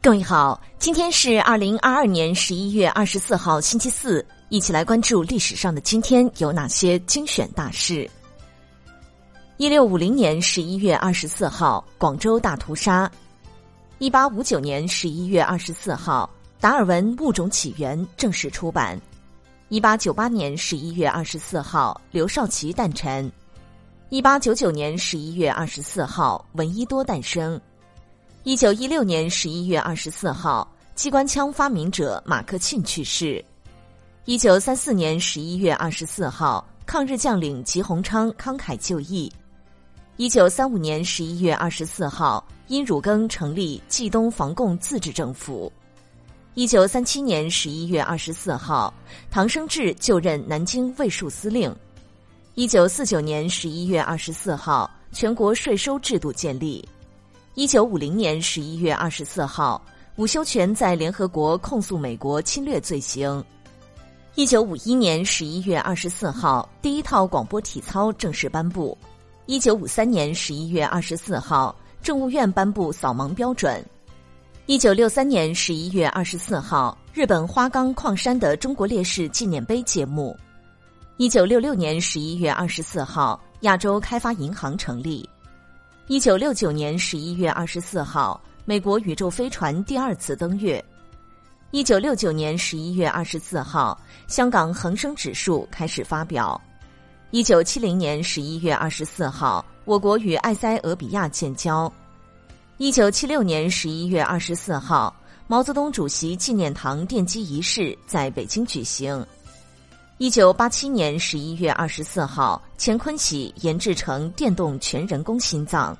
各位好，今天是二零二二年十一月二十四号，星期四，一起来关注历史上的今天有哪些精选大事。一六五零年十一月二十四号，广州大屠杀；一八五九年十一月二十四号，达尔文《物种起源》正式出版；一八九八年十一月二十四号，刘少奇诞辰；一八九九年十一月二十四号，闻一多诞生。一九一六年十一月二十四号，机关枪发明者马克沁去世。一九三四年十一月二十四号，抗日将领吉鸿昌慷慨就义。一九三五年十一月二十四号，殷汝耕成立冀东防共自治政府。一九三七年十一月二十四号，唐生智就任南京卫戍司令。一九四九年十一月二十四号，全国税收制度建立。一九五零年十一月二十四号，伍修权在联合国控诉美国侵略罪行。一九五一年十一月二十四号，第一套广播体操正式颁布。一九五三年十一月二十四号，政务院颁布扫盲标准。一九六三年十一月二十四号，日本花岗矿山的中国烈士纪念碑揭幕。一九六六年十一月二十四号，亚洲开发银行成立。一九六九年十一月二十四号，美国宇宙飞船第二次登月。一九六九年十一月二十四号，香港恒生指数开始发表。一九七零年十一月二十四号，我国与埃塞俄比亚建交。一九七六年十一月二十四号，毛泽东主席纪念堂奠基仪式在北京举行。一九八七年十一月二十四号，乾坤喜研制成电动全人工心脏。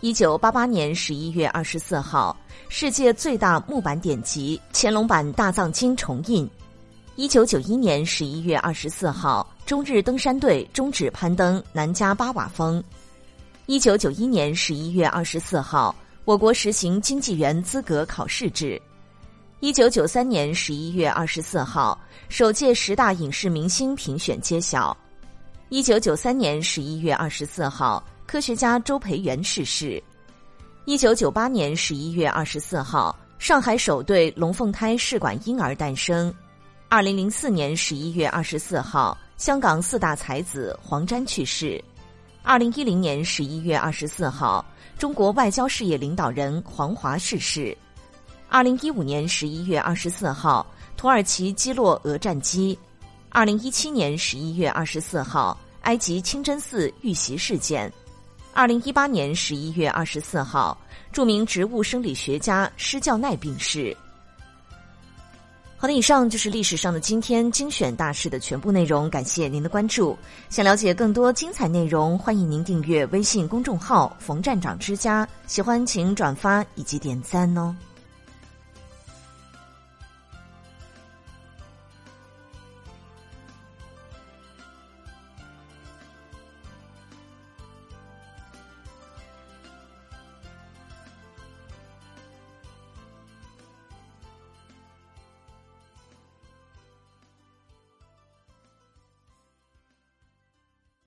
一九八八年十一月二十四号，世界最大木板典籍《乾隆版大藏经》重印。一九九一年十一月二十四号，中日登山队终止攀登南迦巴瓦峰。一九九一年十一月二十四号，我国实行经济员资格考试制。一九九三年十一月二十四号，首届十大影视明星评选揭晓。一九九三年十一月二十四号，科学家周培源逝世。一九九八年十一月二十四号，上海首对龙凤胎试管婴儿诞生。二零零四年十一月二十四号，香港四大才子黄沾去世。二零一零年十一月二十四号，中国外交事业领导人黄华逝世。二零一五年十一月二十四号，土耳其击落俄战机。二零一七年十一月二十四号，埃及清真寺遇袭事件。二零一八年十一月二十四号，著名植物生理学家施教奈病逝。好的，以上就是历史上的今天精选大事的全部内容，感谢您的关注。想了解更多精彩内容，欢迎您订阅微信公众号“冯站长之家”。喜欢请转发以及点赞哦。